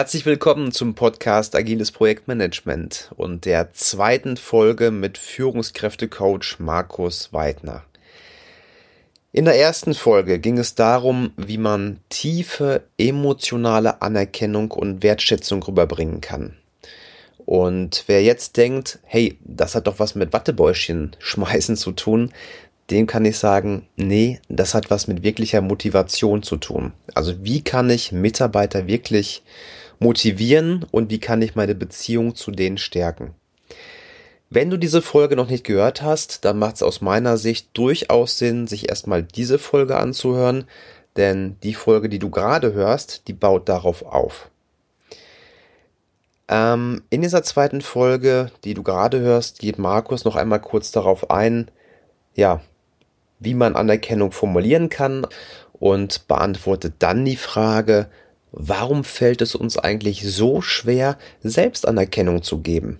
Herzlich willkommen zum Podcast Agiles Projektmanagement und der zweiten Folge mit Führungskräftecoach Markus Weidner. In der ersten Folge ging es darum, wie man tiefe emotionale Anerkennung und Wertschätzung rüberbringen kann. Und wer jetzt denkt, hey, das hat doch was mit Wattebäuschen schmeißen zu tun, dem kann ich sagen, nee, das hat was mit wirklicher Motivation zu tun. Also wie kann ich Mitarbeiter wirklich motivieren und wie kann ich meine Beziehung zu denen stärken? Wenn du diese Folge noch nicht gehört hast, dann macht es aus meiner Sicht durchaus Sinn, sich erstmal diese Folge anzuhören, denn die Folge, die du gerade hörst, die baut darauf auf. Ähm, in dieser zweiten Folge, die du gerade hörst, geht Markus noch einmal kurz darauf ein, ja, wie man Anerkennung formulieren kann und beantwortet dann die Frage, warum fällt es uns eigentlich so schwer, Selbstanerkennung zu geben?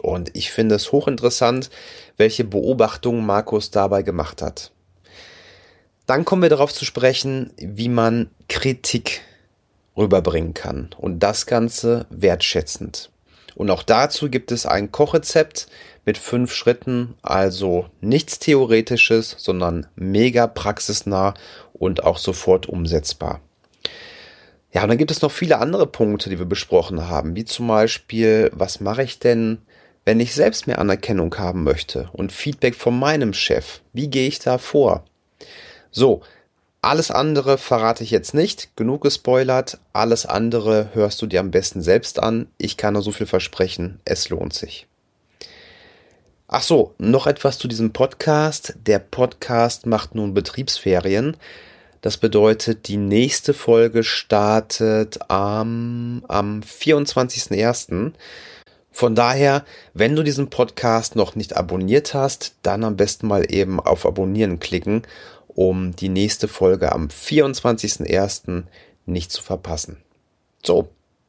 Und ich finde es hochinteressant, welche Beobachtungen Markus dabei gemacht hat. Dann kommen wir darauf zu sprechen, wie man Kritik rüberbringen kann und das Ganze wertschätzend. Und auch dazu gibt es ein Kochrezept mit fünf Schritten, also nichts Theoretisches, sondern mega praxisnah und auch sofort umsetzbar. Ja, und dann gibt es noch viele andere Punkte, die wir besprochen haben, wie zum Beispiel, was mache ich denn, wenn ich selbst mehr Anerkennung haben möchte und Feedback von meinem Chef? Wie gehe ich da vor? So, alles andere verrate ich jetzt nicht. Genug gespoilert. Alles andere hörst du dir am besten selbst an. Ich kann nur so viel versprechen. Es lohnt sich. Ach so, noch etwas zu diesem Podcast. Der Podcast macht nun Betriebsferien. Das bedeutet, die nächste Folge startet am, am 24.01. Von daher, wenn du diesen Podcast noch nicht abonniert hast, dann am besten mal eben auf Abonnieren klicken um die nächste Folge am 24.01. nicht zu verpassen. So,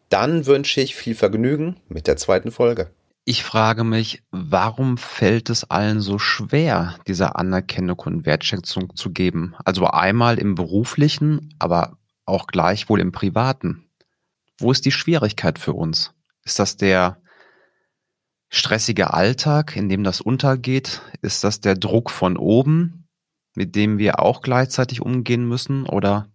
dann wünsche ich viel Vergnügen mit der zweiten Folge. Ich frage mich, warum fällt es allen so schwer, diese Anerkennung und Wertschätzung zu geben? Also einmal im beruflichen, aber auch gleichwohl im privaten. Wo ist die Schwierigkeit für uns? Ist das der stressige Alltag, in dem das untergeht? Ist das der Druck von oben, mit dem wir auch gleichzeitig umgehen müssen, oder?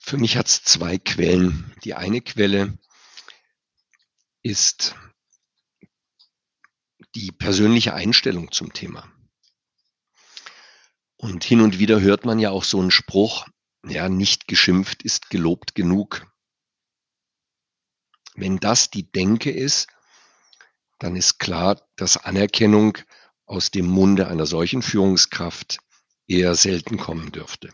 Für mich hat es zwei Quellen. Die eine Quelle ist die persönliche Einstellung zum Thema. Und hin und wieder hört man ja auch so einen Spruch, ja, nicht geschimpft ist gelobt genug. Wenn das die Denke ist, dann ist klar, dass Anerkennung aus dem Munde einer solchen Führungskraft eher selten kommen dürfte.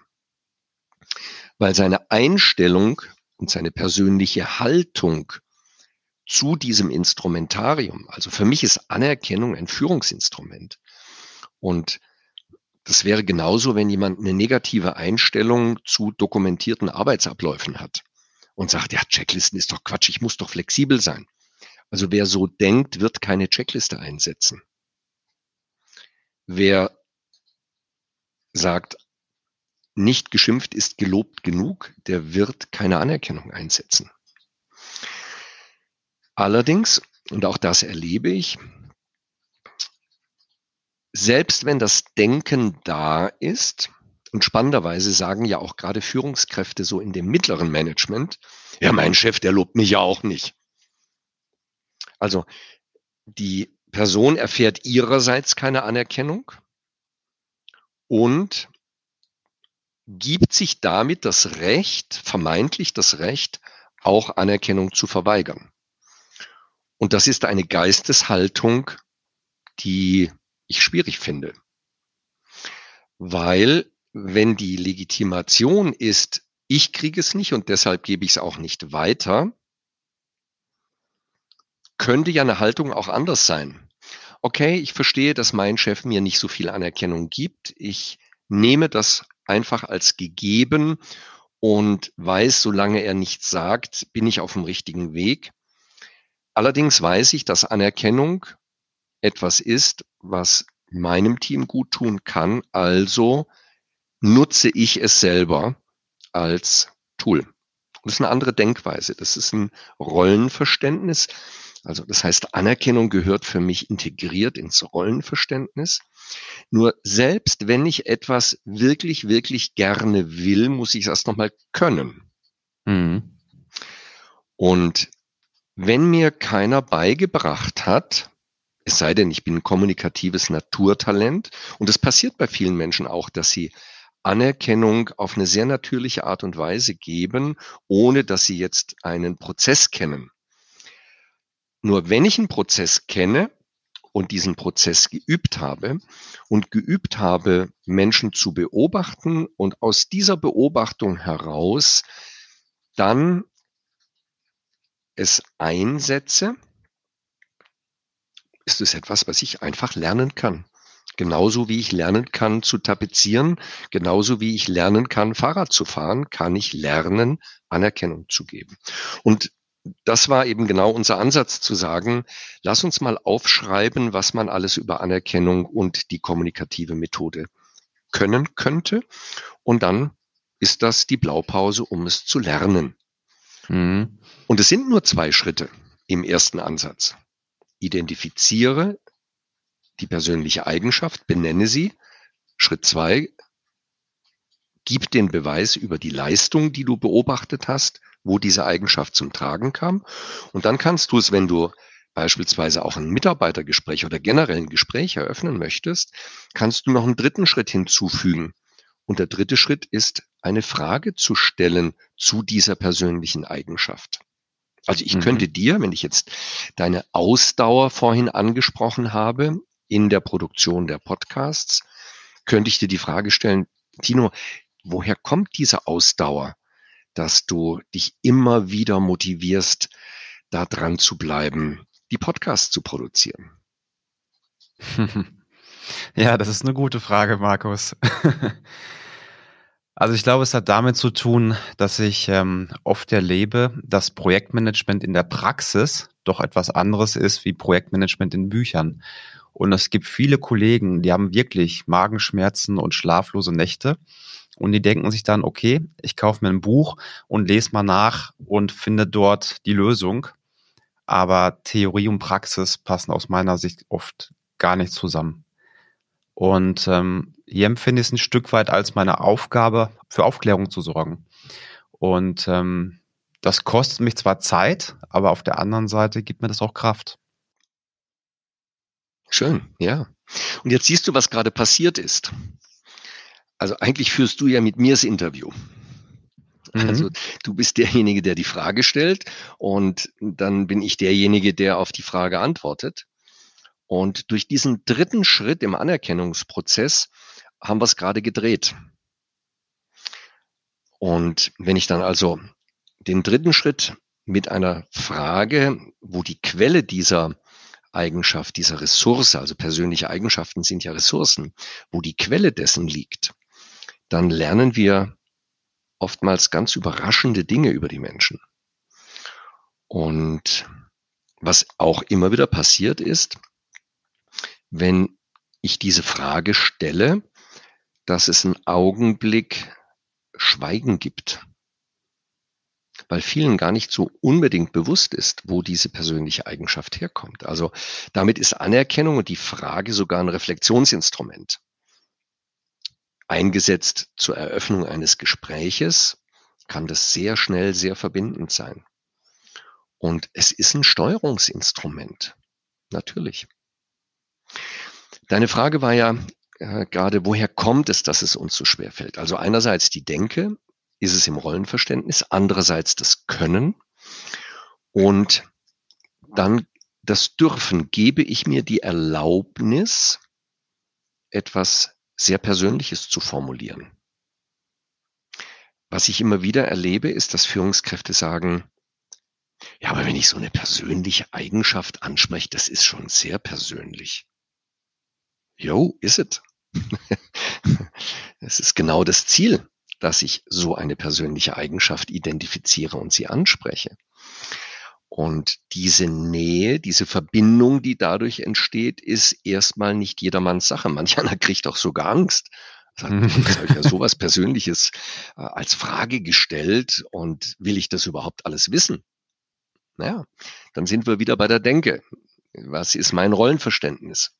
Weil seine Einstellung und seine persönliche Haltung zu diesem Instrumentarium, also für mich ist Anerkennung ein Führungsinstrument. Und das wäre genauso, wenn jemand eine negative Einstellung zu dokumentierten Arbeitsabläufen hat und sagt, ja, Checklisten ist doch Quatsch, ich muss doch flexibel sein. Also wer so denkt, wird keine Checkliste einsetzen. Wer sagt, nicht geschimpft ist gelobt genug, der wird keine Anerkennung einsetzen. Allerdings, und auch das erlebe ich, selbst wenn das Denken da ist, und spannenderweise sagen ja auch gerade Führungskräfte so in dem mittleren Management, ja, mein Chef, der lobt mich ja auch nicht. Also die Person erfährt ihrerseits keine Anerkennung und gibt sich damit das Recht, vermeintlich das Recht, auch Anerkennung zu verweigern. Und das ist eine Geisteshaltung, die ich schwierig finde. Weil wenn die Legitimation ist, ich kriege es nicht und deshalb gebe ich es auch nicht weiter, könnte ja eine Haltung auch anders sein. Okay, ich verstehe, dass mein Chef mir nicht so viel Anerkennung gibt. Ich nehme das einfach als gegeben und weiß, solange er nichts sagt, bin ich auf dem richtigen Weg. Allerdings weiß ich, dass Anerkennung etwas ist, was meinem Team gut tun kann. Also nutze ich es selber als Tool das ist eine andere Denkweise. Das ist ein Rollenverständnis. Also das heißt, Anerkennung gehört für mich integriert ins Rollenverständnis. Nur selbst wenn ich etwas wirklich, wirklich gerne will, muss ich es erst nochmal können. Mhm. Und wenn mir keiner beigebracht hat, es sei denn, ich bin ein kommunikatives Naturtalent, und es passiert bei vielen Menschen auch, dass sie Anerkennung auf eine sehr natürliche Art und Weise geben, ohne dass sie jetzt einen Prozess kennen. Nur wenn ich einen Prozess kenne und diesen Prozess geübt habe und geübt habe, Menschen zu beobachten und aus dieser Beobachtung heraus dann es einsetze, ist es etwas, was ich einfach lernen kann. Genauso wie ich lernen kann zu tapezieren, genauso wie ich lernen kann, Fahrrad zu fahren, kann ich lernen, Anerkennung zu geben. Und das war eben genau unser Ansatz zu sagen, lass uns mal aufschreiben, was man alles über Anerkennung und die kommunikative Methode können könnte. Und dann ist das die Blaupause, um es zu lernen. Mhm. Und es sind nur zwei Schritte im ersten Ansatz. Identifiziere die persönliche Eigenschaft, benenne sie. Schritt zwei, gib den Beweis über die Leistung, die du beobachtet hast, wo diese Eigenschaft zum Tragen kam. Und dann kannst du es, wenn du beispielsweise auch ein Mitarbeitergespräch oder generell ein Gespräch eröffnen möchtest, kannst du noch einen dritten Schritt hinzufügen. Und der dritte Schritt ist, eine Frage zu stellen zu dieser persönlichen Eigenschaft. Also ich mhm. könnte dir, wenn ich jetzt deine Ausdauer vorhin angesprochen habe in der Produktion der Podcasts, könnte ich dir die Frage stellen, Tino, woher kommt diese Ausdauer, dass du dich immer wieder motivierst, da dran zu bleiben, die Podcasts zu produzieren? Ja, das ist eine gute Frage, Markus. Also ich glaube, es hat damit zu tun, dass ich ähm, oft erlebe, dass Projektmanagement in der Praxis doch etwas anderes ist wie Projektmanagement in Büchern. Und es gibt viele Kollegen, die haben wirklich Magenschmerzen und schlaflose Nächte. Und die denken sich dann, okay, ich kaufe mir ein Buch und lese mal nach und finde dort die Lösung. Aber Theorie und Praxis passen aus meiner Sicht oft gar nicht zusammen. Und ähm, hier empfinde ich es ein Stück weit als meine Aufgabe, für Aufklärung zu sorgen. Und ähm, das kostet mich zwar Zeit, aber auf der anderen Seite gibt mir das auch Kraft. Schön, ja. Und jetzt siehst du, was gerade passiert ist. Also eigentlich führst du ja mit mir das Interview. Mhm. Also du bist derjenige, der die Frage stellt und dann bin ich derjenige, der auf die Frage antwortet. Und durch diesen dritten Schritt im Anerkennungsprozess haben wir es gerade gedreht. Und wenn ich dann also den dritten Schritt mit einer Frage, wo die Quelle dieser Eigenschaft, dieser Ressource, also persönliche Eigenschaften sind ja Ressourcen, wo die Quelle dessen liegt, dann lernen wir oftmals ganz überraschende Dinge über die Menschen. Und was auch immer wieder passiert ist, wenn ich diese Frage stelle, dass es einen Augenblick Schweigen gibt, weil vielen gar nicht so unbedingt bewusst ist, wo diese persönliche Eigenschaft herkommt. Also damit ist Anerkennung und die Frage sogar ein Reflexionsinstrument. Eingesetzt zur Eröffnung eines Gespräches kann das sehr schnell sehr verbindend sein. Und es ist ein Steuerungsinstrument. Natürlich. Deine Frage war ja äh, gerade, woher kommt es, dass es uns so schwer fällt? Also einerseits die Denke, ist es im Rollenverständnis, andererseits das Können und dann das Dürfen. Gebe ich mir die Erlaubnis, etwas sehr Persönliches zu formulieren? Was ich immer wieder erlebe, ist, dass Führungskräfte sagen, ja, aber wenn ich so eine persönliche Eigenschaft anspreche, das ist schon sehr persönlich. Jo, ist es. Es ist genau das Ziel, dass ich so eine persönliche Eigenschaft identifiziere und sie anspreche. Und diese Nähe, diese Verbindung, die dadurch entsteht, ist erstmal nicht jedermanns Sache. Manch einer kriegt auch sogar Angst. Sagt, jetzt habe ich ja sowas Persönliches äh, als Frage gestellt und will ich das überhaupt alles wissen? Naja, dann sind wir wieder bei der Denke. Was ist mein Rollenverständnis?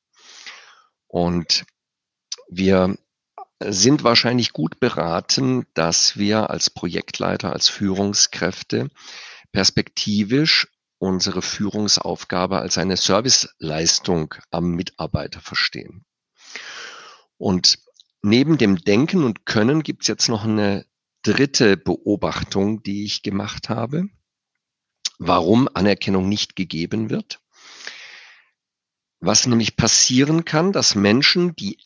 Und wir sind wahrscheinlich gut beraten, dass wir als Projektleiter, als Führungskräfte perspektivisch unsere Führungsaufgabe als eine Serviceleistung am Mitarbeiter verstehen. Und neben dem Denken und Können gibt es jetzt noch eine dritte Beobachtung, die ich gemacht habe, warum Anerkennung nicht gegeben wird. Was nämlich passieren kann, dass Menschen, die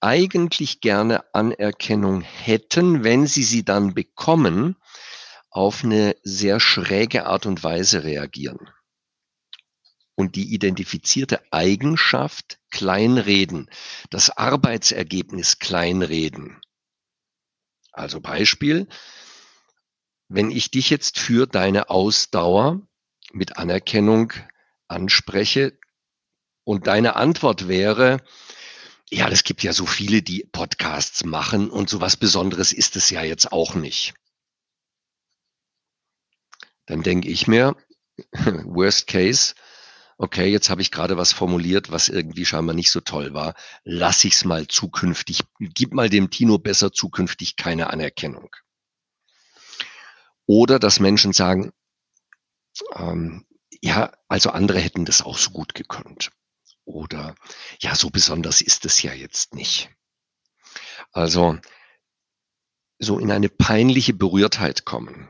eigentlich gerne Anerkennung hätten, wenn sie sie dann bekommen, auf eine sehr schräge Art und Weise reagieren. Und die identifizierte Eigenschaft kleinreden, das Arbeitsergebnis kleinreden. Also Beispiel, wenn ich dich jetzt für deine Ausdauer mit Anerkennung anspreche und deine Antwort wäre, ja, es gibt ja so viele, die Podcasts machen und so was Besonderes ist es ja jetzt auch nicht. Dann denke ich mir, worst case, okay, jetzt habe ich gerade was formuliert, was irgendwie scheinbar nicht so toll war. Lass ich's mal zukünftig, gib mal dem Tino besser zukünftig keine Anerkennung. Oder dass Menschen sagen, ähm, ja, also andere hätten das auch so gut gekonnt. Oder ja, so besonders ist es ja jetzt nicht. Also so in eine peinliche Berührtheit kommen.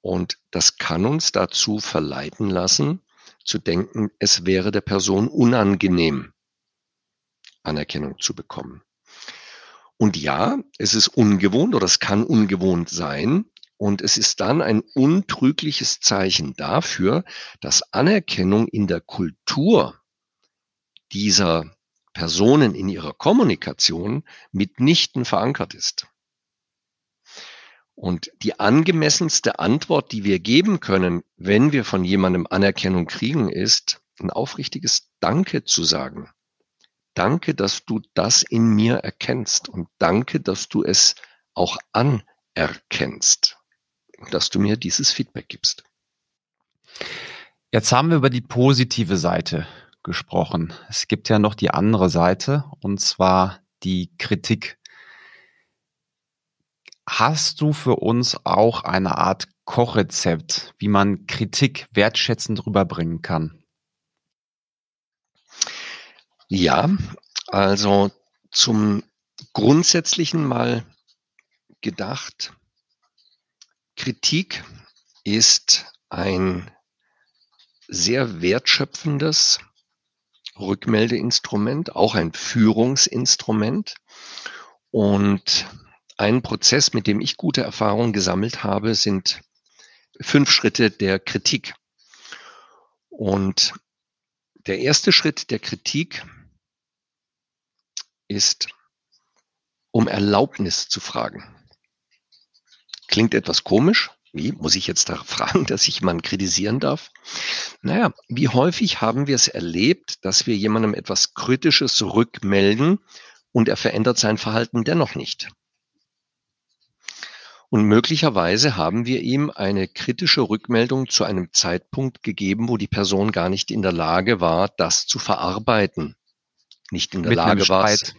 Und das kann uns dazu verleiten lassen, zu denken, es wäre der Person unangenehm, Anerkennung zu bekommen. Und ja, es ist ungewohnt oder es kann ungewohnt sein. Und es ist dann ein untrügliches Zeichen dafür, dass Anerkennung in der Kultur dieser Personen in ihrer Kommunikation mitnichten verankert ist. Und die angemessenste Antwort, die wir geben können, wenn wir von jemandem Anerkennung kriegen, ist ein aufrichtiges Danke zu sagen. Danke, dass du das in mir erkennst und danke, dass du es auch anerkennst und dass du mir dieses Feedback gibst. Jetzt haben wir über die positive Seite gesprochen. Es gibt ja noch die andere Seite, und zwar die Kritik. Hast du für uns auch eine Art Kochrezept, wie man Kritik wertschätzend rüberbringen kann? Ja, also zum Grundsätzlichen mal gedacht, Kritik ist ein sehr wertschöpfendes Rückmeldeinstrument, auch ein Führungsinstrument. Und ein Prozess, mit dem ich gute Erfahrungen gesammelt habe, sind fünf Schritte der Kritik. Und der erste Schritt der Kritik ist, um Erlaubnis zu fragen. Klingt etwas komisch, wie muss ich jetzt da fragen, dass ich jemanden kritisieren darf? Naja, wie häufig haben wir es erlebt, dass wir jemandem etwas Kritisches rückmelden und er verändert sein Verhalten dennoch nicht? Und möglicherweise haben wir ihm eine kritische Rückmeldung zu einem Zeitpunkt gegeben, wo die Person gar nicht in der Lage war, das zu verarbeiten. Nicht in der Mit Lage war. Streit.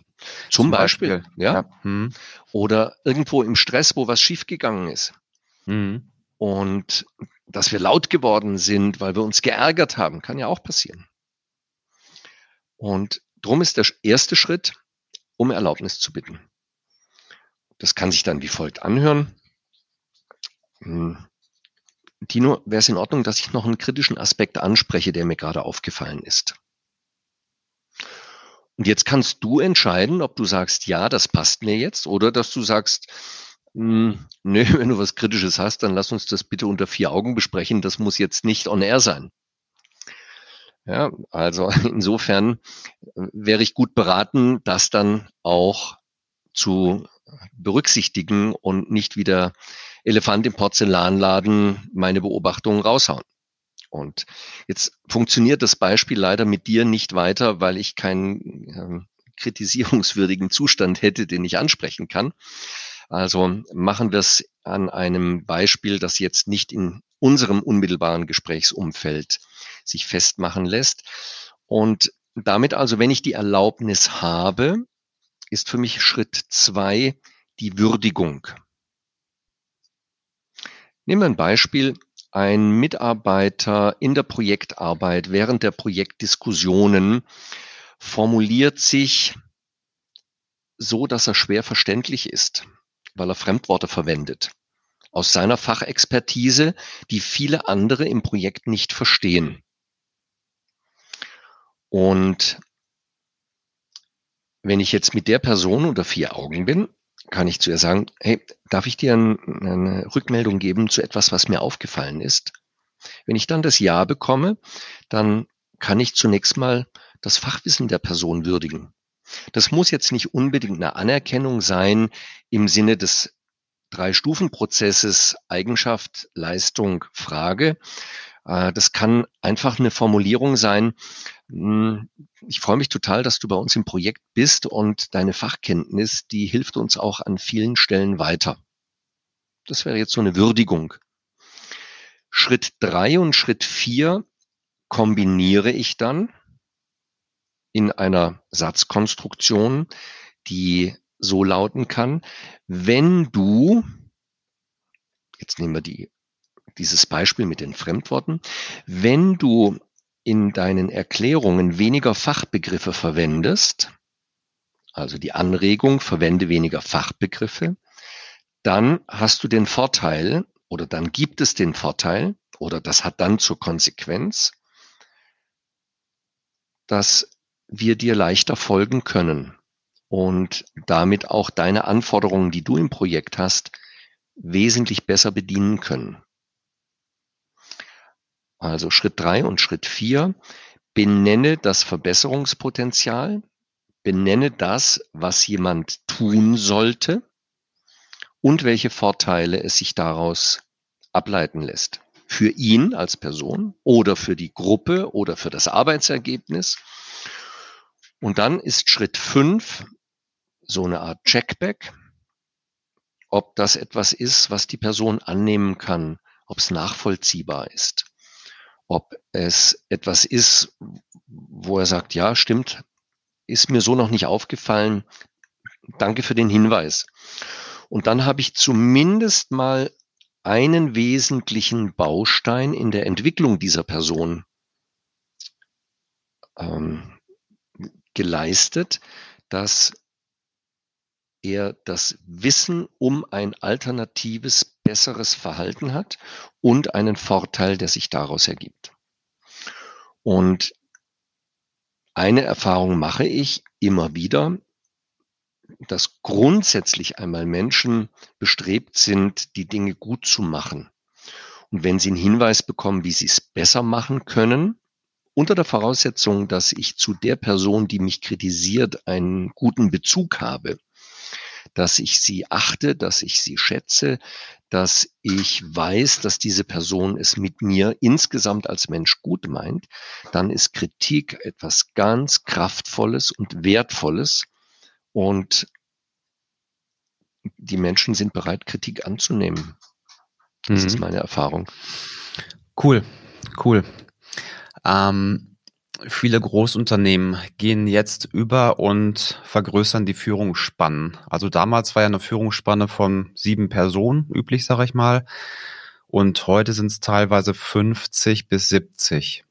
Zum Beispiel, Beispiel. ja. Ja. Hm. Oder irgendwo im Stress, wo was schiefgegangen ist. Hm. Und dass wir laut geworden sind, weil wir uns geärgert haben, kann ja auch passieren. Und drum ist der erste Schritt, um Erlaubnis zu bitten. Das kann sich dann wie folgt anhören. Hm. Tino, wäre es in Ordnung, dass ich noch einen kritischen Aspekt anspreche, der mir gerade aufgefallen ist? Und jetzt kannst du entscheiden, ob du sagst, ja, das passt mir jetzt, oder dass du sagst, hm, nö, wenn du was Kritisches hast, dann lass uns das bitte unter vier Augen besprechen. Das muss jetzt nicht on air sein. Ja, also insofern äh, wäre ich gut beraten, das dann auch zu berücksichtigen und nicht wieder Elefant im Porzellanladen meine Beobachtungen raushauen. Und jetzt funktioniert das Beispiel leider mit dir nicht weiter, weil ich kein ähm, kritisierungswürdigen Zustand hätte, den ich ansprechen kann. Also machen wir es an einem Beispiel, das jetzt nicht in unserem unmittelbaren Gesprächsumfeld sich festmachen lässt. Und damit also, wenn ich die Erlaubnis habe, ist für mich Schritt zwei die Würdigung. Nehmen wir ein Beispiel. Ein Mitarbeiter in der Projektarbeit während der Projektdiskussionen formuliert sich so, dass er schwer verständlich ist, weil er Fremdworte verwendet. Aus seiner Fachexpertise, die viele andere im Projekt nicht verstehen. Und wenn ich jetzt mit der Person unter vier Augen bin, kann ich zu ihr sagen, hey, darf ich dir eine Rückmeldung geben zu etwas, was mir aufgefallen ist? Wenn ich dann das Ja bekomme, dann kann ich zunächst mal das Fachwissen der Person würdigen. Das muss jetzt nicht unbedingt eine Anerkennung sein im Sinne des Drei-Stufen-Prozesses Eigenschaft, Leistung, Frage, äh, das kann einfach eine Formulierung sein. Hm, ich freue mich total, dass du bei uns im Projekt bist und deine Fachkenntnis, die hilft uns auch an vielen Stellen weiter. Das wäre jetzt so eine Würdigung. Schritt drei und Schritt vier kombiniere ich dann in einer Satzkonstruktion, die so lauten kann, wenn du, jetzt nehmen wir die dieses Beispiel mit den Fremdworten. Wenn du in deinen Erklärungen weniger Fachbegriffe verwendest, also die Anregung, verwende weniger Fachbegriffe, dann hast du den Vorteil oder dann gibt es den Vorteil oder das hat dann zur Konsequenz, dass wir dir leichter folgen können und damit auch deine Anforderungen, die du im Projekt hast, wesentlich besser bedienen können. Also Schritt drei und Schritt vier. Benenne das Verbesserungspotenzial. Benenne das, was jemand tun sollte und welche Vorteile es sich daraus ableiten lässt. Für ihn als Person oder für die Gruppe oder für das Arbeitsergebnis. Und dann ist Schritt fünf so eine Art Checkback, ob das etwas ist, was die Person annehmen kann, ob es nachvollziehbar ist ob es etwas ist, wo er sagt, ja, stimmt, ist mir so noch nicht aufgefallen. Danke für den Hinweis. Und dann habe ich zumindest mal einen wesentlichen Baustein in der Entwicklung dieser Person ähm, geleistet, dass er das Wissen um ein alternatives, besseres Verhalten hat und einen Vorteil, der sich daraus ergibt. Und eine Erfahrung mache ich immer wieder, dass grundsätzlich einmal Menschen bestrebt sind, die Dinge gut zu machen. Und wenn sie einen Hinweis bekommen, wie sie es besser machen können, unter der Voraussetzung, dass ich zu der Person, die mich kritisiert, einen guten Bezug habe, dass ich sie achte, dass ich sie schätze, dass ich weiß, dass diese Person es mit mir insgesamt als Mensch gut meint, dann ist Kritik etwas ganz Kraftvolles und Wertvolles und die Menschen sind bereit, Kritik anzunehmen. Das mhm. ist meine Erfahrung. Cool, cool. Ähm, Viele Großunternehmen gehen jetzt über und vergrößern die Führungsspannen. Also damals war ja eine Führungsspanne von sieben Personen üblich, sage ich mal. Und heute sind es teilweise 50 bis 70.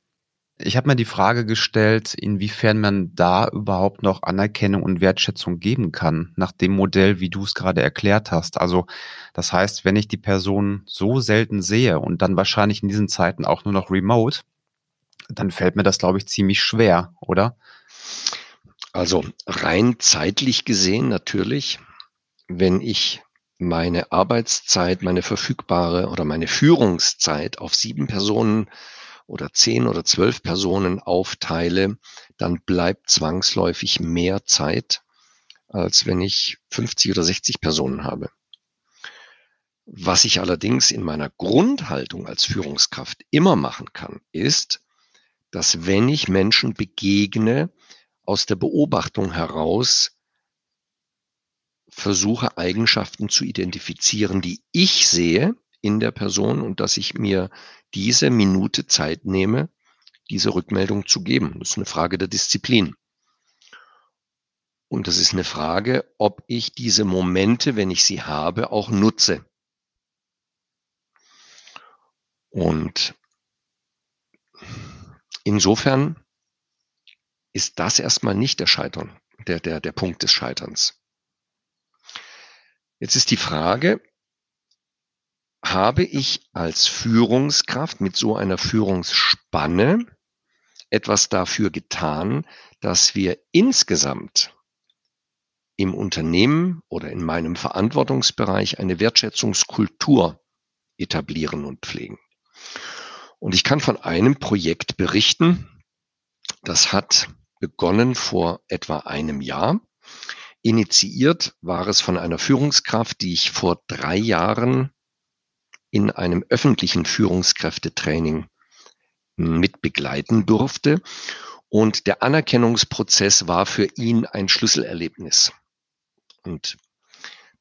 Ich habe mir die Frage gestellt, inwiefern man da überhaupt noch Anerkennung und Wertschätzung geben kann, nach dem Modell, wie du es gerade erklärt hast. Also das heißt, wenn ich die Person so selten sehe und dann wahrscheinlich in diesen Zeiten auch nur noch remote, dann fällt mir das, glaube ich, ziemlich schwer, oder? Also rein zeitlich gesehen natürlich, wenn ich meine Arbeitszeit, meine verfügbare oder meine Führungszeit auf sieben Personen oder zehn oder zwölf Personen aufteile, dann bleibt zwangsläufig mehr Zeit, als wenn ich 50 oder 60 Personen habe. Was ich allerdings in meiner Grundhaltung als Führungskraft immer machen kann, ist, dass wenn ich Menschen begegne, aus der Beobachtung heraus versuche Eigenschaften zu identifizieren, die ich sehe in der Person und dass ich mir diese Minute Zeit nehme, diese Rückmeldung zu geben. Das ist eine Frage der Disziplin. Und das ist eine Frage, ob ich diese Momente, wenn ich sie habe, auch nutze. Und insofern ist das erstmal nicht der Scheitern, der, der, der Punkt des Scheiterns. Jetzt ist die Frage, habe ich als Führungskraft mit so einer Führungsspanne etwas dafür getan, dass wir insgesamt im Unternehmen oder in meinem Verantwortungsbereich eine Wertschätzungskultur etablieren und pflegen. Und ich kann von einem Projekt berichten, das hat begonnen vor etwa einem Jahr. Initiiert war es von einer Führungskraft, die ich vor drei Jahren in einem öffentlichen Führungskräftetraining mit begleiten durfte. Und der Anerkennungsprozess war für ihn ein Schlüsselerlebnis. Und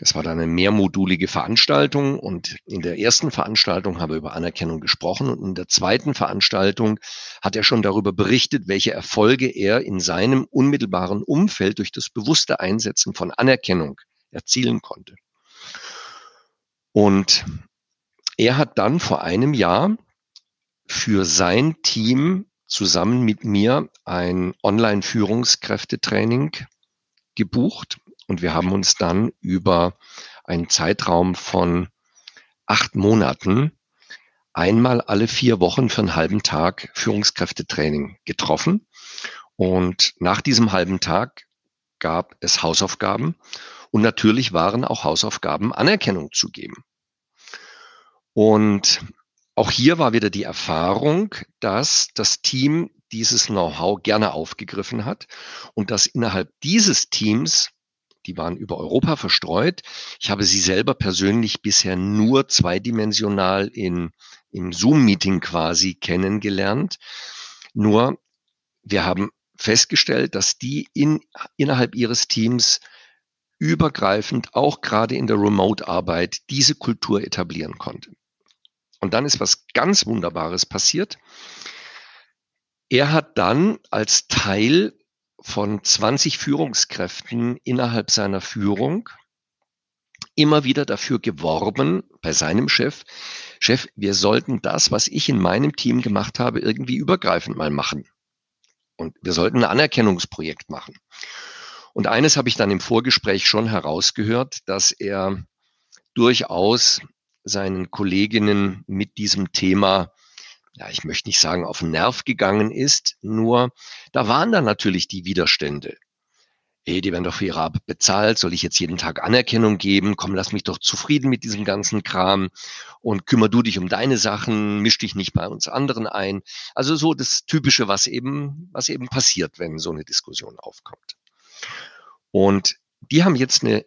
das war dann eine mehrmodulige Veranstaltung und in der ersten Veranstaltung haben wir über Anerkennung gesprochen und in der zweiten Veranstaltung hat er schon darüber berichtet, welche Erfolge er in seinem unmittelbaren Umfeld durch das bewusste Einsetzen von Anerkennung erzielen konnte. Und er hat dann vor einem Jahr für sein Team zusammen mit mir ein Online-Führungskräftetraining gebucht und wir haben uns dann über einen Zeitraum von acht Monaten einmal alle vier Wochen für einen halben Tag Führungskräftetraining getroffen. Und nach diesem halben Tag gab es Hausaufgaben und natürlich waren auch Hausaufgaben Anerkennung zu geben. Und auch hier war wieder die Erfahrung, dass das Team dieses Know-how gerne aufgegriffen hat und dass innerhalb dieses Teams die waren über Europa verstreut. Ich habe sie selber persönlich bisher nur zweidimensional in, im Zoom-Meeting quasi kennengelernt. Nur wir haben festgestellt, dass die in, innerhalb ihres Teams übergreifend, auch gerade in der Remote-Arbeit, diese Kultur etablieren konnte. Und dann ist was ganz Wunderbares passiert. Er hat dann als Teil von 20 Führungskräften innerhalb seiner Führung immer wieder dafür geworben bei seinem Chef, Chef, wir sollten das, was ich in meinem Team gemacht habe, irgendwie übergreifend mal machen. Und wir sollten ein Anerkennungsprojekt machen. Und eines habe ich dann im Vorgespräch schon herausgehört, dass er durchaus seinen Kolleginnen mit diesem Thema ja, ich möchte nicht sagen, auf den Nerv gegangen ist, nur da waren dann natürlich die Widerstände. Ey, die werden doch für ihre Arbeit bezahlt, soll ich jetzt jeden Tag Anerkennung geben? Komm, lass mich doch zufrieden mit diesem ganzen Kram und kümmer du dich um deine Sachen, misch dich nicht bei uns anderen ein. Also so das Typische, was eben, was eben passiert, wenn so eine Diskussion aufkommt. Und die haben jetzt eine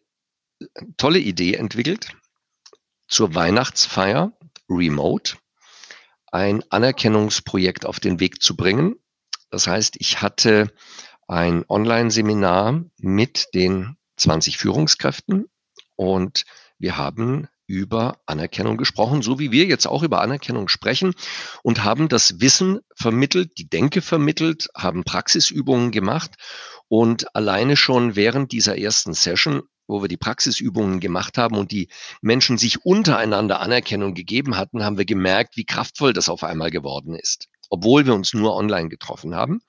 tolle Idee entwickelt zur Weihnachtsfeier remote ein Anerkennungsprojekt auf den Weg zu bringen. Das heißt, ich hatte ein Online-Seminar mit den 20 Führungskräften und wir haben über Anerkennung gesprochen, so wie wir jetzt auch über Anerkennung sprechen und haben das Wissen vermittelt, die Denke vermittelt, haben Praxisübungen gemacht und alleine schon während dieser ersten Session wo wir die Praxisübungen gemacht haben und die Menschen sich untereinander Anerkennung gegeben hatten, haben wir gemerkt, wie kraftvoll das auf einmal geworden ist, obwohl wir uns nur online getroffen haben.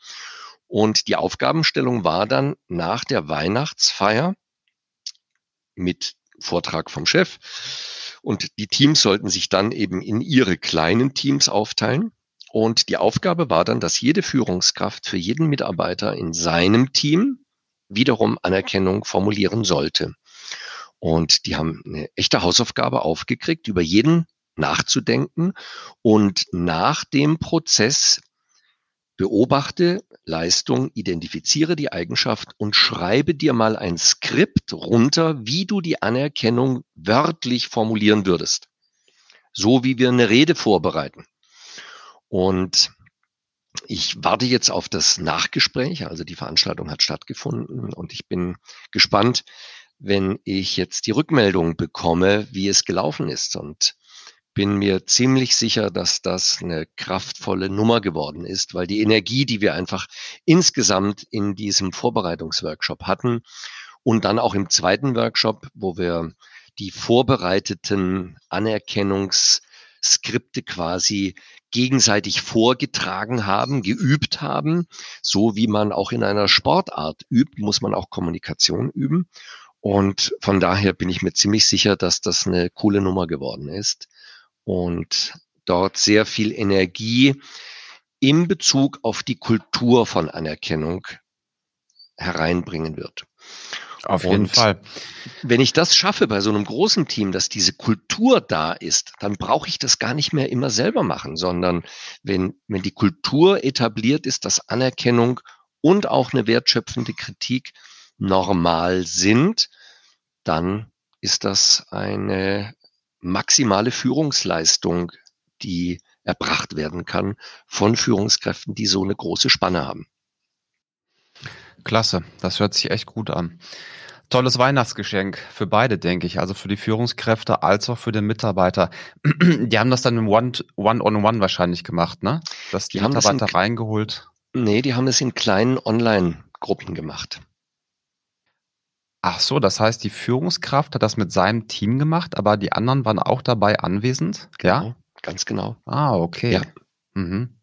Und die Aufgabenstellung war dann nach der Weihnachtsfeier mit Vortrag vom Chef. Und die Teams sollten sich dann eben in ihre kleinen Teams aufteilen. Und die Aufgabe war dann, dass jede Führungskraft für jeden Mitarbeiter in seinem Team wiederum Anerkennung formulieren sollte. Und die haben eine echte Hausaufgabe aufgekriegt, über jeden nachzudenken und nach dem Prozess beobachte Leistung, identifiziere die Eigenschaft und schreibe dir mal ein Skript runter, wie du die Anerkennung wörtlich formulieren würdest. So wie wir eine Rede vorbereiten. Und ich warte jetzt auf das Nachgespräch, also die Veranstaltung hat stattgefunden und ich bin gespannt, wenn ich jetzt die Rückmeldung bekomme, wie es gelaufen ist und bin mir ziemlich sicher, dass das eine kraftvolle Nummer geworden ist, weil die Energie, die wir einfach insgesamt in diesem Vorbereitungsworkshop hatten und dann auch im zweiten Workshop, wo wir die vorbereiteten Anerkennungsskripte quasi gegenseitig vorgetragen haben, geübt haben. So wie man auch in einer Sportart übt, muss man auch Kommunikation üben. Und von daher bin ich mir ziemlich sicher, dass das eine coole Nummer geworden ist und dort sehr viel Energie in Bezug auf die Kultur von Anerkennung hereinbringen wird. Auf jeden und Fall. Wenn ich das schaffe bei so einem großen Team, dass diese Kultur da ist, dann brauche ich das gar nicht mehr immer selber machen, sondern wenn, wenn die Kultur etabliert ist, dass Anerkennung und auch eine wertschöpfende Kritik normal sind, dann ist das eine maximale Führungsleistung, die erbracht werden kann von Führungskräften, die so eine große Spanne haben. Klasse, das hört sich echt gut an. Tolles Weihnachtsgeschenk für beide, denke ich. Also für die Führungskräfte als auch für den Mitarbeiter. Die haben das dann im One-on-One -on -One wahrscheinlich gemacht, ne? Dass die, die Mitarbeiter in, reingeholt. Nee, die haben es in kleinen Online-Gruppen gemacht. Ach so, das heißt, die Führungskraft hat das mit seinem Team gemacht, aber die anderen waren auch dabei anwesend? Genau, ja, ganz genau. Ah, okay. Ja. Mhm.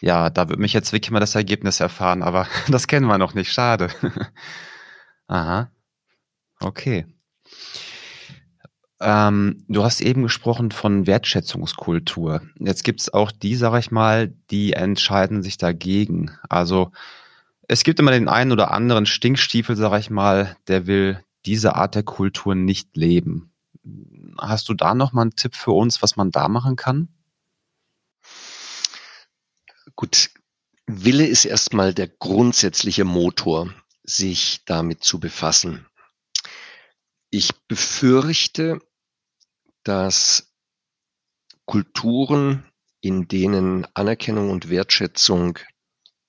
Ja, da wird mich jetzt wirklich mal das Ergebnis erfahren, aber das kennen wir noch nicht. Schade. Aha. Okay. Ähm, du hast eben gesprochen von Wertschätzungskultur. Jetzt gibt es auch die, sag ich mal, die entscheiden sich dagegen. Also es gibt immer den einen oder anderen Stinkstiefel, sag ich mal, der will diese Art der Kultur nicht leben. Hast du da noch mal einen Tipp für uns, was man da machen kann? Gut, Wille ist erstmal der grundsätzliche Motor, sich damit zu befassen. Ich befürchte, dass Kulturen, in denen Anerkennung und Wertschätzung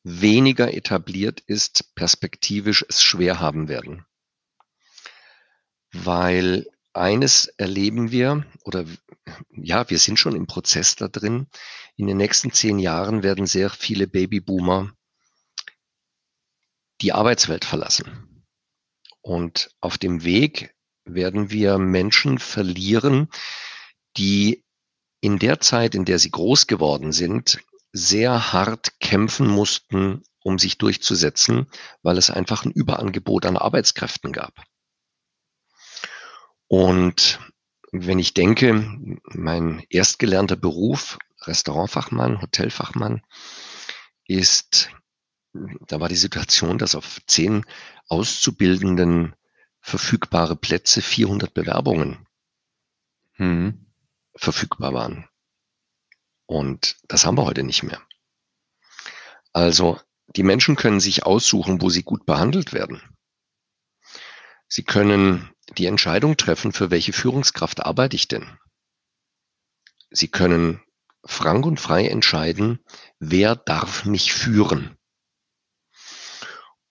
weniger etabliert ist, perspektivisch es schwer haben werden. Weil eines erleben wir, oder ja, wir sind schon im Prozess da drin. In den nächsten zehn Jahren werden sehr viele Babyboomer die Arbeitswelt verlassen. Und auf dem Weg werden wir Menschen verlieren, die in der Zeit, in der sie groß geworden sind, sehr hart kämpfen mussten, um sich durchzusetzen, weil es einfach ein Überangebot an Arbeitskräften gab. Und wenn ich denke, mein erstgelernter Beruf, Restaurantfachmann, Hotelfachmann, ist, da war die Situation, dass auf zehn Auszubildenden verfügbare Plätze 400 Bewerbungen mhm. verfügbar waren. Und das haben wir heute nicht mehr. Also die Menschen können sich aussuchen, wo sie gut behandelt werden. Sie können die Entscheidung treffen, für welche Führungskraft arbeite ich denn. Sie können frank und frei entscheiden, wer darf mich führen.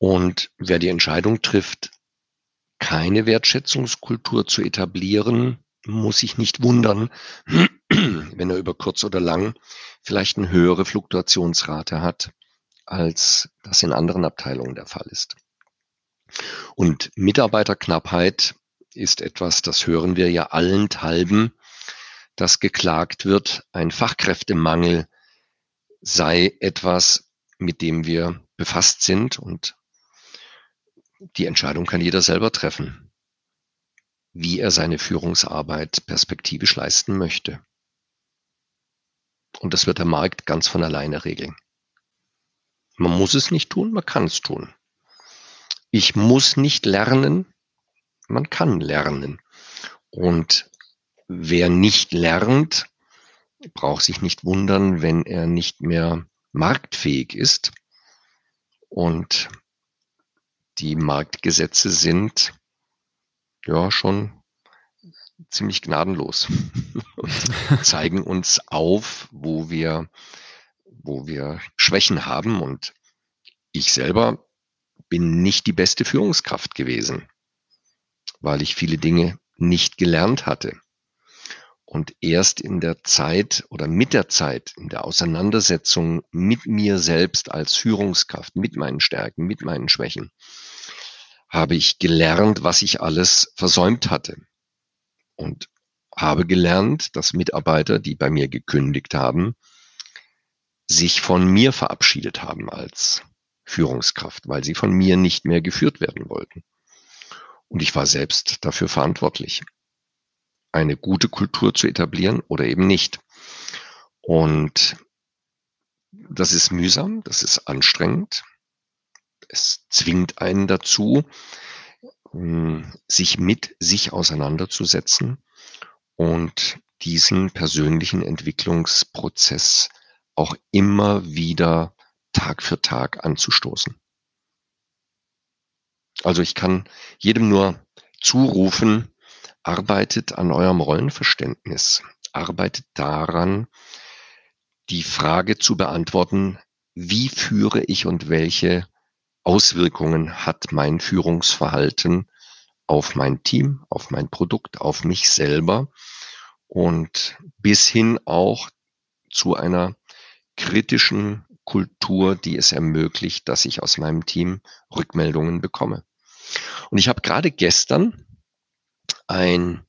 Und wer die Entscheidung trifft, keine Wertschätzungskultur zu etablieren, muss sich nicht wundern, wenn er über kurz oder lang vielleicht eine höhere Fluktuationsrate hat, als das in anderen Abteilungen der Fall ist. Und Mitarbeiterknappheit ist etwas, das hören wir ja allenthalben, dass geklagt wird, ein Fachkräftemangel sei etwas, mit dem wir befasst sind und die Entscheidung kann jeder selber treffen, wie er seine Führungsarbeit perspektivisch leisten möchte. Und das wird der Markt ganz von alleine regeln. Man muss es nicht tun, man kann es tun. Ich muss nicht lernen, man kann lernen. Und wer nicht lernt, braucht sich nicht wundern, wenn er nicht mehr marktfähig ist. Und die Marktgesetze sind ja schon ziemlich gnadenlos und zeigen uns auf, wo wir wo wir Schwächen haben und ich selber bin nicht die beste Führungskraft gewesen, weil ich viele Dinge nicht gelernt hatte. Und erst in der Zeit oder mit der Zeit, in der Auseinandersetzung mit mir selbst als Führungskraft, mit meinen Stärken, mit meinen Schwächen, habe ich gelernt, was ich alles versäumt hatte. Und habe gelernt, dass Mitarbeiter, die bei mir gekündigt haben, sich von mir verabschiedet haben als Führungskraft, weil sie von mir nicht mehr geführt werden wollten. Und ich war selbst dafür verantwortlich, eine gute Kultur zu etablieren oder eben nicht. Und das ist mühsam, das ist anstrengend. Es zwingt einen dazu, hm, sich mit sich auseinanderzusetzen und diesen persönlichen Entwicklungsprozess auch immer wieder Tag für Tag anzustoßen. Also ich kann jedem nur zurufen, arbeitet an eurem Rollenverständnis, arbeitet daran, die Frage zu beantworten, wie führe ich und welche Auswirkungen hat mein Führungsverhalten auf mein Team, auf mein Produkt, auf mich selber und bis hin auch zu einer kritischen Kultur, die es ermöglicht, dass ich aus meinem Team Rückmeldungen bekomme. Und ich habe gerade gestern ein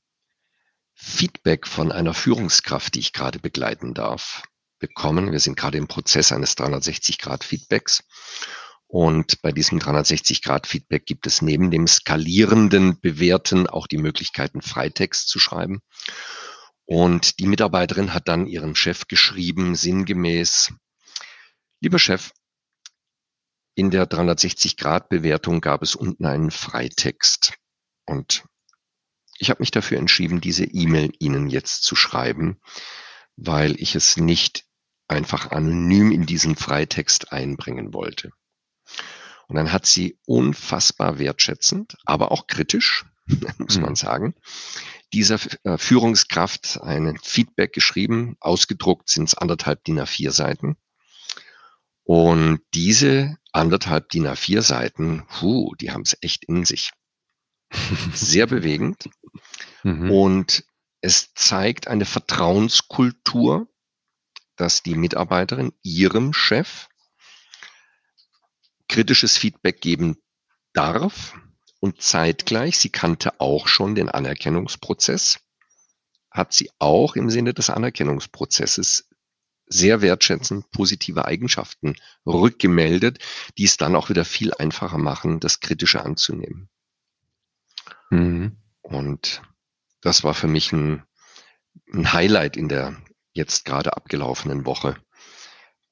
Feedback von einer Führungskraft, die ich gerade begleiten darf, bekommen. Wir sind gerade im Prozess eines 360-Grad-Feedbacks. Und bei diesem 360-Grad-Feedback gibt es neben dem skalierenden Bewerten auch die Möglichkeiten, Freitext zu schreiben. Und die Mitarbeiterin hat dann ihrem Chef geschrieben, sinngemäß, Lieber Chef, in der 360-Grad-Bewertung gab es unten einen Freitext. Und ich habe mich dafür entschieden, diese E-Mail Ihnen jetzt zu schreiben, weil ich es nicht einfach anonym in diesen Freitext einbringen wollte. Und dann hat sie unfassbar wertschätzend, aber auch kritisch, muss man mhm. sagen, dieser äh, Führungskraft ein Feedback geschrieben. Ausgedruckt sind es anderthalb DIN A4 Seiten. Und diese anderthalb DIN A4 Seiten, die haben es echt in sich. Sehr bewegend. Mhm. Und es zeigt eine Vertrauenskultur, dass die Mitarbeiterin ihrem Chef kritisches Feedback geben darf und zeitgleich, sie kannte auch schon den Anerkennungsprozess, hat sie auch im Sinne des Anerkennungsprozesses sehr wertschätzend positive Eigenschaften rückgemeldet, die es dann auch wieder viel einfacher machen, das Kritische anzunehmen. Mhm. Und das war für mich ein, ein Highlight in der jetzt gerade abgelaufenen Woche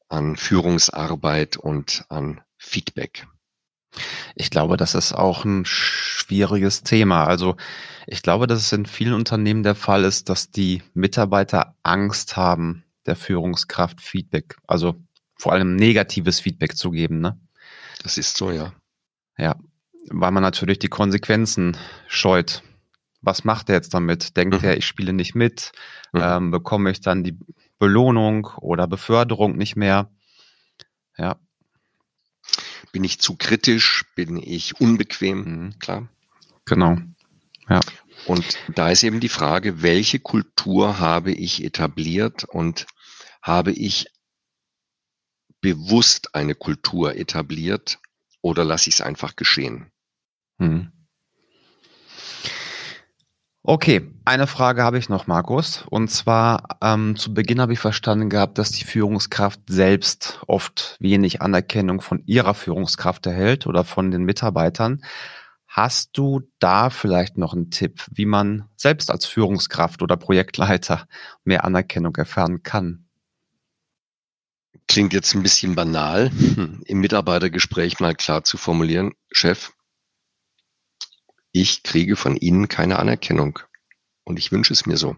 an Führungsarbeit und an Feedback. Ich glaube, das ist auch ein schwieriges Thema. Also ich glaube, dass es in vielen Unternehmen der Fall ist, dass die Mitarbeiter Angst haben, der Führungskraft Feedback, also vor allem negatives Feedback zu geben. Ne? Das ist so, ja. Ja, weil man natürlich die Konsequenzen scheut. Was macht er jetzt damit? Denkt mhm. er, ich spiele nicht mit? Mhm. Ähm, bekomme ich dann die Belohnung oder Beförderung nicht mehr? Ja. Bin ich zu kritisch? Bin ich unbequem? Mhm. Klar. Genau. Ja. Und da ist eben die Frage, welche Kultur habe ich etabliert und habe ich bewusst eine Kultur etabliert oder lasse ich es einfach geschehen? Hm. Okay, eine Frage habe ich noch, Markus. Und zwar ähm, zu Beginn habe ich verstanden gehabt, dass die Führungskraft selbst oft wenig Anerkennung von ihrer Führungskraft erhält oder von den Mitarbeitern. Hast du da vielleicht noch einen Tipp, wie man selbst als Führungskraft oder Projektleiter mehr Anerkennung erfahren kann? Klingt jetzt ein bisschen banal, im Mitarbeitergespräch mal klar zu formulieren, Chef, ich kriege von Ihnen keine Anerkennung und ich wünsche es mir so.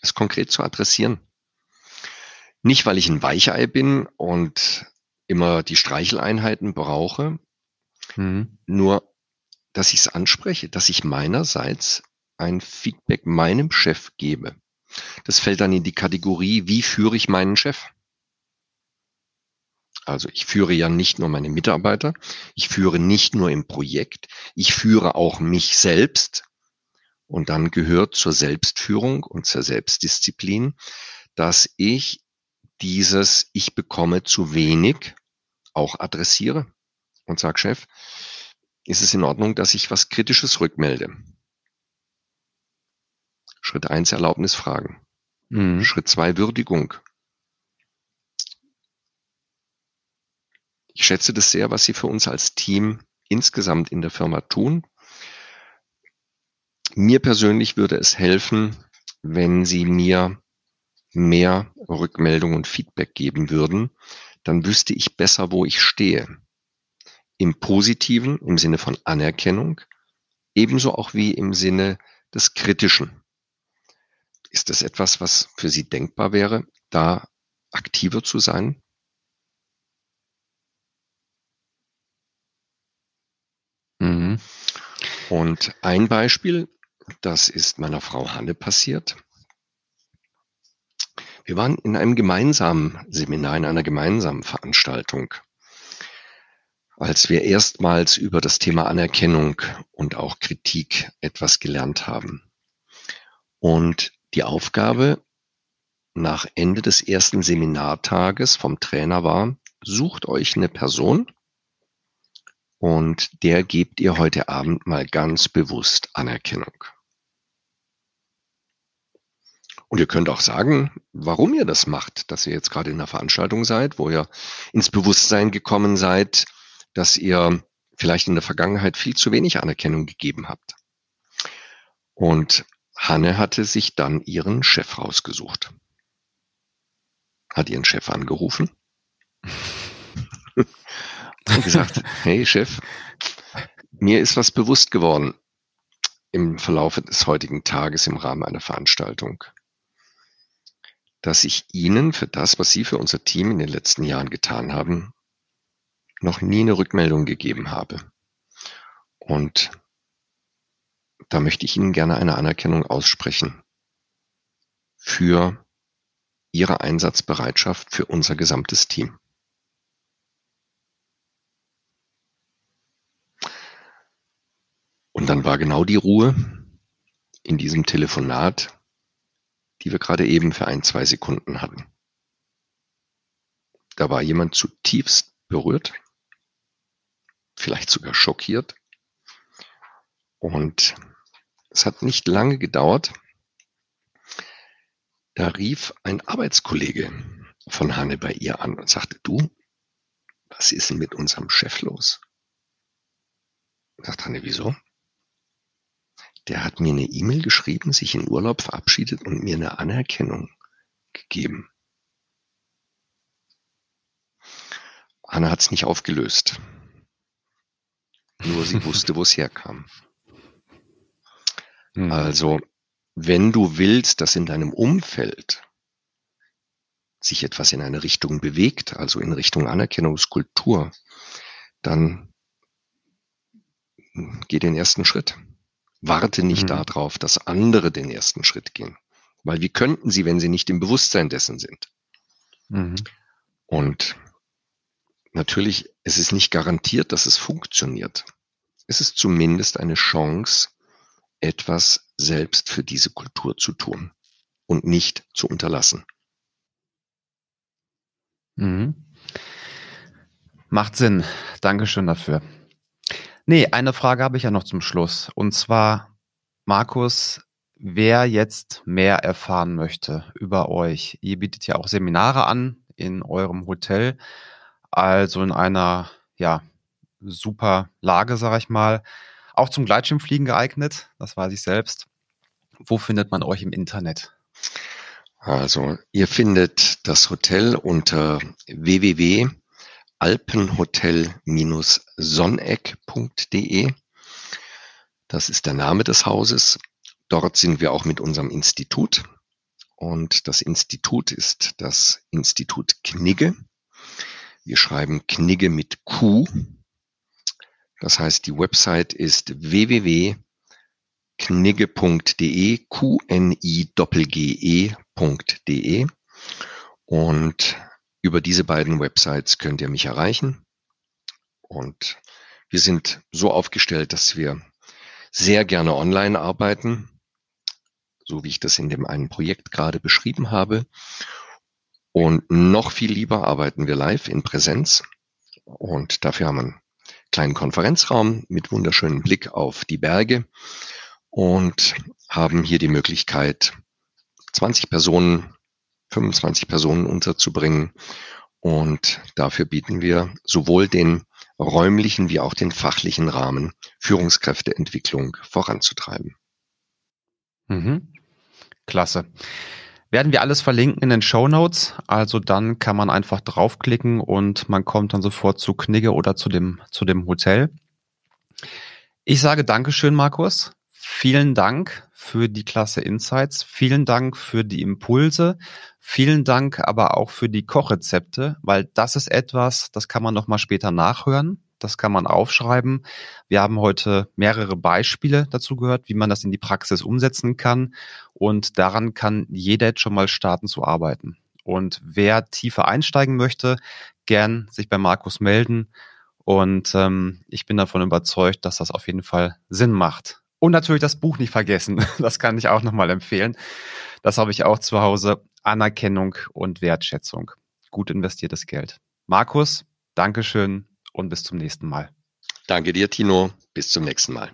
Es konkret zu adressieren. Nicht, weil ich ein Weichei bin und immer die Streicheleinheiten brauche, Mhm. Nur, dass ich es anspreche, dass ich meinerseits ein Feedback meinem Chef gebe. Das fällt dann in die Kategorie, wie führe ich meinen Chef? Also ich führe ja nicht nur meine Mitarbeiter, ich führe nicht nur im Projekt, ich führe auch mich selbst. Und dann gehört zur Selbstführung und zur Selbstdisziplin, dass ich dieses Ich bekomme zu wenig auch adressiere und sage, Chef, ist es in Ordnung, dass ich was Kritisches rückmelde? Schritt eins Erlaubnis fragen. Mhm. Schritt zwei Würdigung. Ich schätze das sehr, was Sie für uns als Team insgesamt in der Firma tun. Mir persönlich würde es helfen, wenn Sie mir mehr Rückmeldung und Feedback geben würden, dann wüsste ich besser, wo ich stehe. Im Positiven, im Sinne von Anerkennung, ebenso auch wie im Sinne des Kritischen. Ist das etwas, was für Sie denkbar wäre, da aktiver zu sein? Und ein Beispiel, das ist meiner Frau Hanne passiert. Wir waren in einem gemeinsamen Seminar, in einer gemeinsamen Veranstaltung, als wir erstmals über das Thema Anerkennung und auch Kritik etwas gelernt haben. Und die Aufgabe nach Ende des ersten Seminartages vom Trainer war, sucht euch eine Person und der gebt ihr heute Abend mal ganz bewusst Anerkennung. Und ihr könnt auch sagen, warum ihr das macht, dass ihr jetzt gerade in einer Veranstaltung seid, wo ihr ins Bewusstsein gekommen seid, dass ihr vielleicht in der Vergangenheit viel zu wenig Anerkennung gegeben habt. Und Hanne hatte sich dann ihren Chef rausgesucht. Hat ihren Chef angerufen und gesagt, hey Chef, mir ist was bewusst geworden im Verlaufe des heutigen Tages im Rahmen einer Veranstaltung dass ich Ihnen für das, was Sie für unser Team in den letzten Jahren getan haben, noch nie eine Rückmeldung gegeben habe. Und da möchte ich Ihnen gerne eine Anerkennung aussprechen für Ihre Einsatzbereitschaft für unser gesamtes Team. Und dann war genau die Ruhe in diesem Telefonat, die wir gerade eben für ein, zwei Sekunden hatten. Da war jemand zutiefst berührt, vielleicht sogar schockiert. Und es hat nicht lange gedauert. Da rief ein Arbeitskollege von Hanne bei ihr an und sagte, du, was ist denn mit unserem Chef los? Sagt Hanne, wieso? Der hat mir eine E-Mail geschrieben, sich in Urlaub verabschiedet und mir eine Anerkennung gegeben. Anna hat es nicht aufgelöst. Nur sie wusste, wo es herkam. Hm. Also, wenn du willst, dass in deinem Umfeld sich etwas in eine Richtung bewegt, also in Richtung Anerkennungskultur, dann geh den ersten Schritt. Warte nicht mhm. darauf, dass andere den ersten Schritt gehen. Weil wie könnten sie, wenn sie nicht im Bewusstsein dessen sind? Mhm. Und natürlich, es ist nicht garantiert, dass es funktioniert. Es ist zumindest eine Chance, etwas selbst für diese Kultur zu tun und nicht zu unterlassen. Mhm. Macht Sinn. Dankeschön dafür. Nee, eine Frage habe ich ja noch zum Schluss. Und zwar, Markus, wer jetzt mehr erfahren möchte über euch, ihr bietet ja auch Seminare an in eurem Hotel, also in einer, ja, super Lage, sag ich mal. Auch zum Gleitschirmfliegen geeignet, das weiß ich selbst. Wo findet man euch im Internet? Also, ihr findet das Hotel unter www alpenhotel-sonneck.de. Das ist der Name des Hauses. Dort sind wir auch mit unserem Institut. Und das Institut ist das Institut Knigge. Wir schreiben Knigge mit Q. Das heißt, die Website ist www.knigge knigge.de, Q-N-I-G-E.de. Und über diese beiden Websites könnt ihr mich erreichen. Und wir sind so aufgestellt, dass wir sehr gerne online arbeiten, so wie ich das in dem einen Projekt gerade beschrieben habe. Und noch viel lieber arbeiten wir live in Präsenz. Und dafür haben wir einen kleinen Konferenzraum mit wunderschönem Blick auf die Berge und haben hier die Möglichkeit, 20 Personen, 25 Personen unterzubringen. Und dafür bieten wir sowohl den räumlichen wie auch den fachlichen Rahmen, Führungskräfteentwicklung voranzutreiben. Mhm. Klasse. Werden wir alles verlinken in den Show Notes. Also dann kann man einfach draufklicken und man kommt dann sofort zu Knigge oder zu dem, zu dem Hotel. Ich sage Dankeschön, Markus. Vielen Dank für die klasse Insights. Vielen Dank für die Impulse. Vielen Dank aber auch für die Kochrezepte, weil das ist etwas, das kann man noch mal später nachhören. Das kann man aufschreiben. Wir haben heute mehrere Beispiele dazu gehört, wie man das in die Praxis umsetzen kann. Und daran kann jeder jetzt schon mal starten zu arbeiten. Und wer tiefer einsteigen möchte, gern sich bei Markus melden. Und ähm, ich bin davon überzeugt, dass das auf jeden Fall Sinn macht. Und natürlich das Buch nicht vergessen. Das kann ich auch nochmal empfehlen. Das habe ich auch zu Hause. Anerkennung und Wertschätzung. Gut investiertes Geld. Markus, Dankeschön und bis zum nächsten Mal. Danke dir, Tino. Bis zum nächsten Mal.